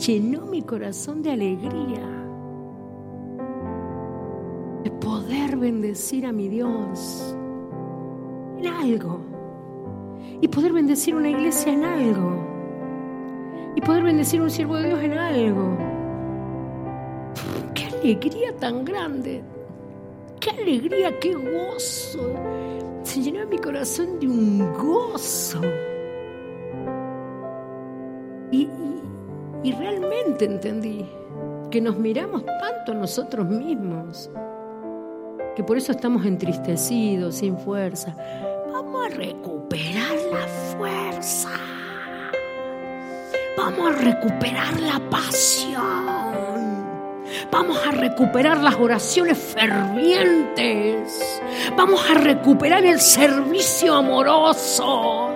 A: Llenó mi corazón de alegría de poder bendecir a mi Dios en algo y poder bendecir una iglesia en algo y poder bendecir un siervo de Dios en algo. ¡Qué alegría tan grande! ¡Qué alegría, qué gozo! Se llenó mi corazón de un gozo. Y, y realmente entendí que nos miramos tanto nosotros mismos, que por eso estamos entristecidos, sin fuerza. Vamos a recuperar la fuerza. Vamos a recuperar la pasión. Vamos a recuperar las oraciones fervientes. Vamos a recuperar el servicio amoroso.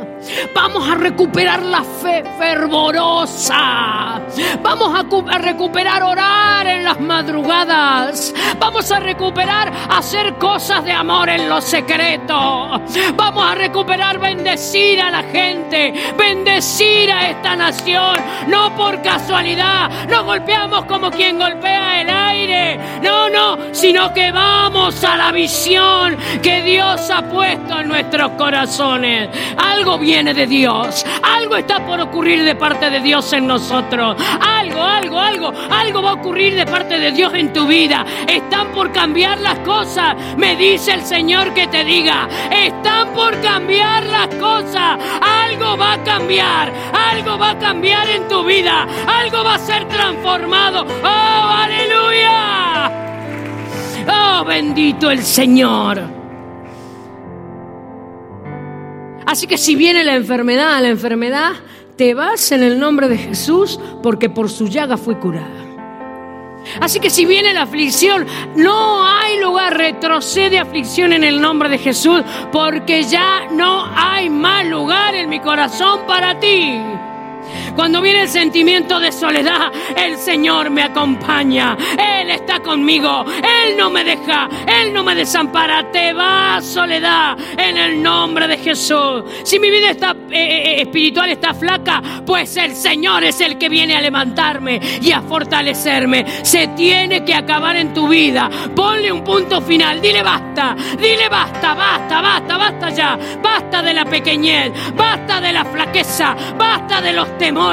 A: Vamos a recuperar la fe fervorosa. Vamos a, recuperar orar en las madrugadas. Vamos a recuperar hacer cosas de amor en lo secreto. Vamos a recuperar bendecir a la gente, bendecir a esta nación. No por casualidad, no golpeamos como quien golpea el aire. No, no, sino que vamos a la visión que Dios ha puesto en nuestros corazones. Algo viene de Dios. Algo está por ocurrir de parte de Dios en nosotros. Algo, algo, algo, algo va a ocurrir de parte de Dios en tu vida. Están por cambiar las cosas. Me dice el Señor que te diga. Están por cambiar las cosas. Algo va a cambiar. Algo va a cambiar en tu vida. Algo va a ser transformado. Oh, aleluya. Oh, bendito el Señor. Así que si viene la enfermedad, la enfermedad, te vas en el nombre de Jesús porque por su llaga fui curada. Así que si viene la aflicción, no hay lugar, retrocede aflicción en el nombre de Jesús porque ya no hay más lugar en mi corazón para ti. Cuando viene el sentimiento de soledad, el Señor me acompaña. Él está conmigo. Él no me deja. Él no me desampara. Te va, soledad, en el nombre de Jesús. Si mi vida está, eh, eh, espiritual está flaca, pues el Señor es el que viene a levantarme y a fortalecerme. Se tiene que acabar en tu vida. Ponle un punto final. Dile basta. Dile basta, basta, basta, basta ya. Basta de la pequeñez. Basta de la flaqueza. Basta de los temores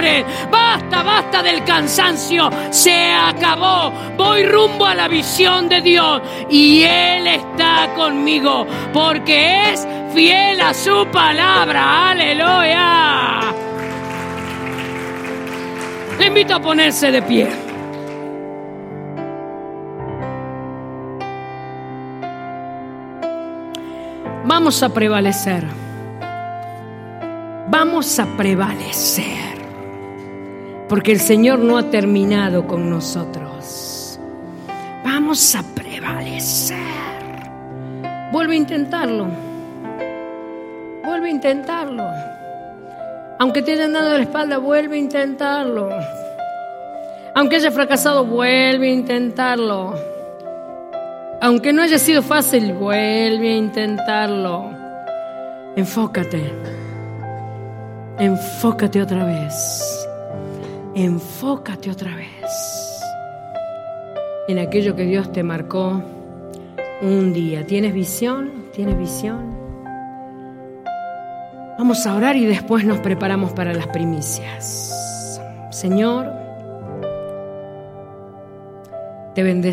A: Basta, basta del cansancio. Se acabó. Voy rumbo a la visión de Dios. Y Él está conmigo. Porque es fiel a su palabra. Aleluya. Le invito a ponerse de pie. Vamos a prevalecer. Vamos a prevalecer porque el Señor no ha terminado con nosotros. Vamos a prevalecer. Vuelve a intentarlo. Vuelve a intentarlo. Aunque te hayan dado la espalda, vuelve a intentarlo. Aunque haya fracasado, vuelve a intentarlo. Aunque no haya sido fácil, vuelve a intentarlo. Enfócate. Enfócate otra vez enfócate otra vez en aquello que Dios te marcó un día. ¿Tienes visión? ¿Tienes visión? Vamos a orar y después nos preparamos para las primicias. Señor, te bendecimos.